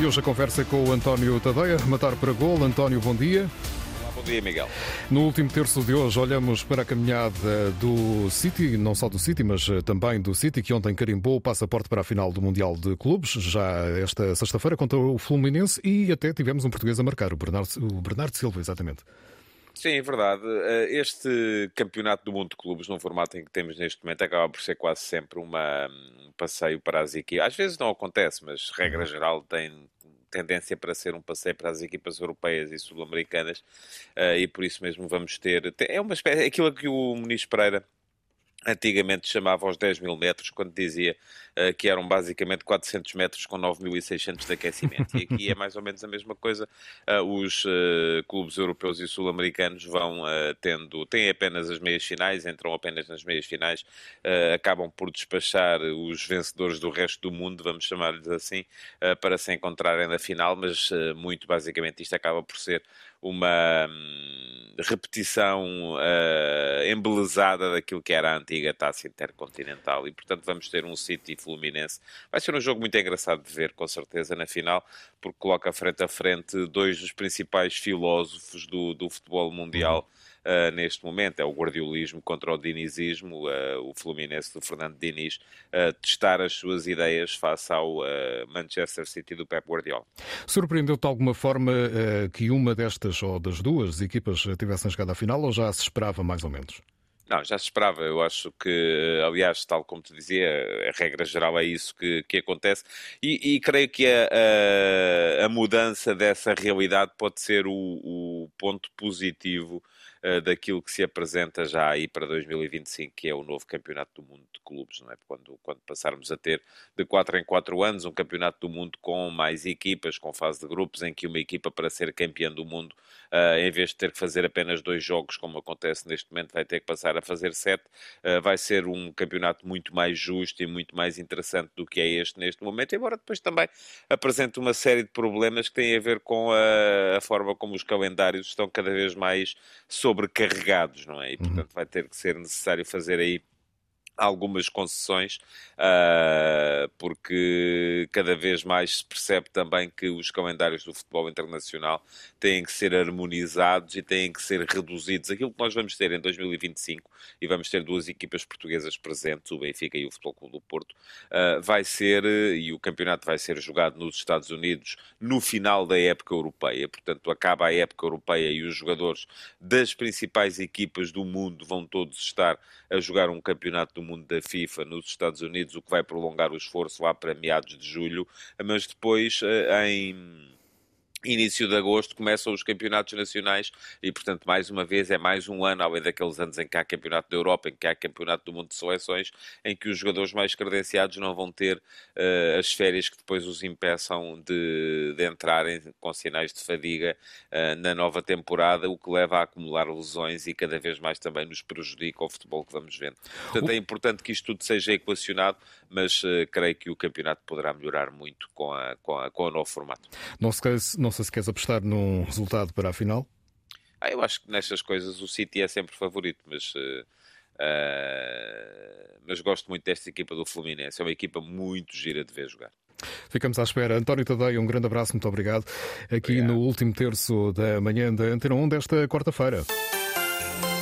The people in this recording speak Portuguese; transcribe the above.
E hoje a conversa com o António Tadeia, rematar para gol. António, bom dia. Bom dia, Miguel. No último terço de hoje, olhamos para a caminhada do City, não só do City, mas eh, também do City, que ontem carimbou o passaporte para a final do Mundial de Clubes, já esta sexta-feira, contra o Fluminense, e até tivemos um português a marcar, o Bernardo, o Bernardo Silva, exatamente. Sim, é verdade. Eh, este campeonato do mundo de clubes, no formato em que temos neste momento, acaba por ser quase sempre uma, um passeio para as equipes. Às vezes não acontece, mas regra geral tem tendência para ser um passeio para as equipas europeias e sul-americanas uh, e por isso mesmo vamos ter. É uma espécie. Aquilo que o Muniz Pereira Antigamente chamava aos 10 mil metros, quando dizia uh, que eram basicamente 400 metros com 9.600 de aquecimento. E aqui é mais ou menos a mesma coisa. Uh, os uh, clubes europeus e sul-americanos vão tendo, têm apenas as meias finais, entram apenas nas meias finais, acabam por despachar os vencedores do resto do mundo, vamos chamar-lhes assim, para se encontrarem na final, mas muito basicamente isto acaba por ser uma hum, repetição uh, embelezada daquilo que era a antiga taça intercontinental e portanto vamos ter um City Fluminense. Vai ser um jogo muito engraçado de ver, com certeza, na final, porque coloca frente a frente dois dos principais filósofos do, do futebol mundial. Uh, neste momento, é o guardiolismo contra o dinizismo, uh, o Fluminense do Fernando Diniz, uh, testar as suas ideias face ao Manchester City do Pep Guardiola. Surpreendeu-te de alguma forma que uma destas ou das duas equipas tivessem chegado à final ou já se esperava mais ou menos? Não, já se esperava. Eu acho que, aliás, tal como te dizia, a regra geral é isso que, que acontece. E, e creio que a, a, a, mudança dessa realidade pode ser o, o ponto positivo uh, daquilo que se apresenta já aí para 2025, que é o novo Campeonato do Mundo de Clubes, não é? Quando, quando passarmos a ter de 4 em 4 anos um Campeonato do Mundo com mais equipas, com fase de grupos, em que uma equipa para ser campeã do mundo, uh, em vez de ter que fazer apenas dois jogos, como acontece neste momento, vai ter que passar a fazer sete, uh, vai ser um campeonato muito mais justo e muito mais interessante do que é este neste momento, embora depois também apresente uma série de problemas que têm a ver com a, a forma como os calendários estão cada vez mais sobrecarregados, não é? E portanto vai ter que ser necessário fazer aí algumas concessões, uh, porque cada vez mais se percebe também que os calendários do futebol internacional têm que ser harmonizados e têm que ser reduzidos. Aquilo que nós vamos ter em 2025, e vamos ter duas equipas portuguesas presentes, o Benfica e o Futebol Clube do Porto, uh, vai ser, e o campeonato vai ser jogado nos Estados Unidos no final da época europeia, portanto acaba a época europeia e os jogadores das principais equipas do mundo vão todos estar a jogar um campeonato do mundo da FIFA nos Estados Unidos, o que vai prolongar o esforço lá para meados de julho, mas depois eh, em início de agosto começam os campeonatos nacionais e, portanto, mais uma vez é mais um ano, além daqueles anos em que há campeonato da Europa, em que há campeonato do mundo de seleções, em que os jogadores mais credenciados não vão ter uh, as férias que depois os impeçam de, de entrarem com sinais de fadiga uh, na nova temporada, o que leva a acumular lesões e cada vez mais também nos prejudica o futebol que vamos vendo. Portanto, é importante que isto tudo seja equacionado, mas uh, creio que o campeonato poderá melhorar muito com, a, com, a, com o novo formato. Não se, não não sei se queres apostar num resultado para a final. Ah, eu acho que nestas coisas o City é sempre favorito, mas, uh, uh, mas gosto muito desta equipa do Fluminense. É uma equipa muito gira de ver jogar. Ficamos à espera. António Tadei, um grande abraço, muito obrigado. Aqui obrigado. no último terço da manhã da Antena 1 desta quarta-feira.